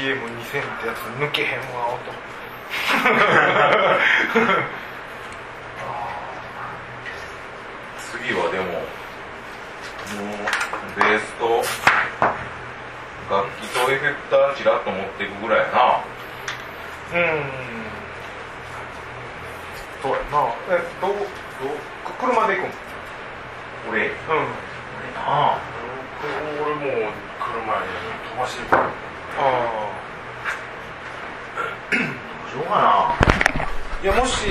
JCM2000 ってやつ抜けへんわ音。次はでももうベースと楽器とエフェクターちらっと持っていくぐらいやな。うん。そうやな。えどうどうく車で行くん？俺？うん。な。あ俺もう車に飛ばしてるしょうかあいやもし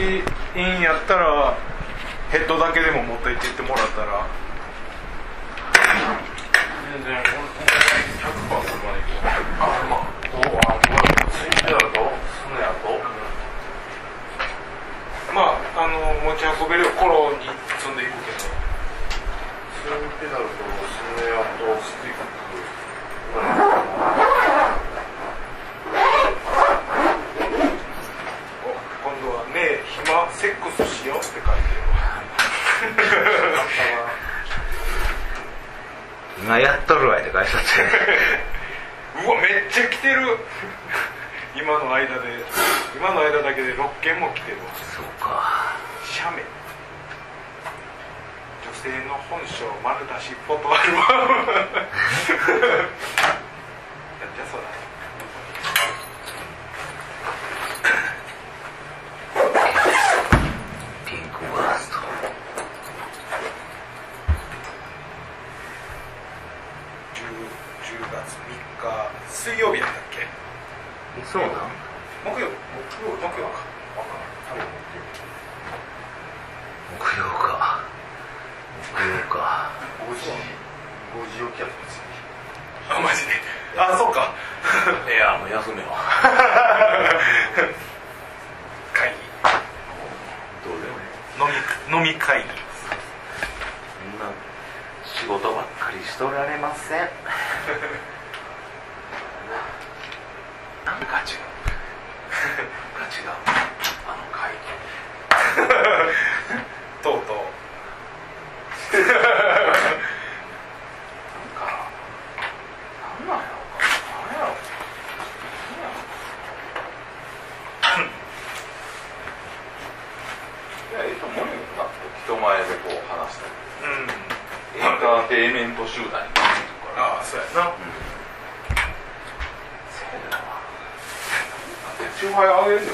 いいんやったらヘッドだけでも持って行ってってもらったら。全然俺100%車で行こうあまあどうあどうスイッチペダルとスネアとまああの持ち運べるコロに積んでいくけど。スインペダルとスネアとスティックお今度は「ねえ暇セックスしよう」って書いてる今やっとるわいって返しとって。うわめっちゃ来てる。今の間で。今の間だけで6件も来てる。わそうか。写メ。女性の本性丸出しフォトアルバム なんじゃそらピンクバースト 10, 10月3日水曜日やったっけ？そうなん？木曜木曜木曜か。木曜か。木曜か。5時。5時起きやあマジで？あそうか。いやもう休めよ 会議。どうでもいい。飲み飲み会議。そんな仕事ばっかりしとられませんなんか違うなんか違うあの会とうとう議なんかなんなんやろかなんやろいやええと思うよな人前でこう話したりうん。エンターテインメント集団になってるから。ああそうやな。せやな。チューハイあげるよ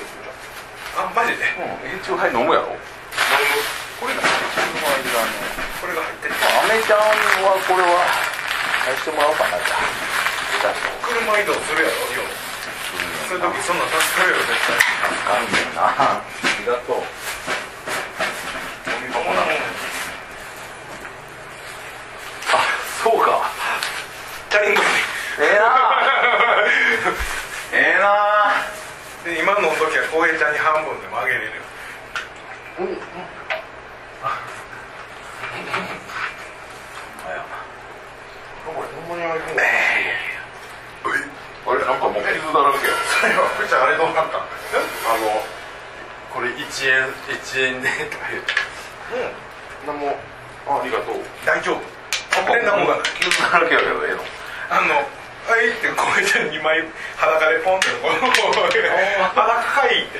あマジで？うんえチューハイ飲むやろこれだチューハイだねこれが入ってる。アメちゃんはこれは返してもらおうかなじゃあ。車移動するやろそういう時そんなん助かるよ絶対。かんねんな。ありがとう飲み込もなあそうかチャリンコにええなええなで今飲む時は浩平ちゃんに半分でもあげれるよ。これほんまにあれなんかもう傷だらけ。や最後ふーちゃんあれどうなった？あのこれ1円1円でとか言ってうん。も。ありがとう。大丈夫。変なもんがない傷だらけやけどええの。あのはいって浩平ちゃん2枚裸でポンってこう裸かいって。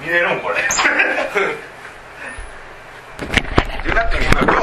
見れるんこれ。でなってみるか今日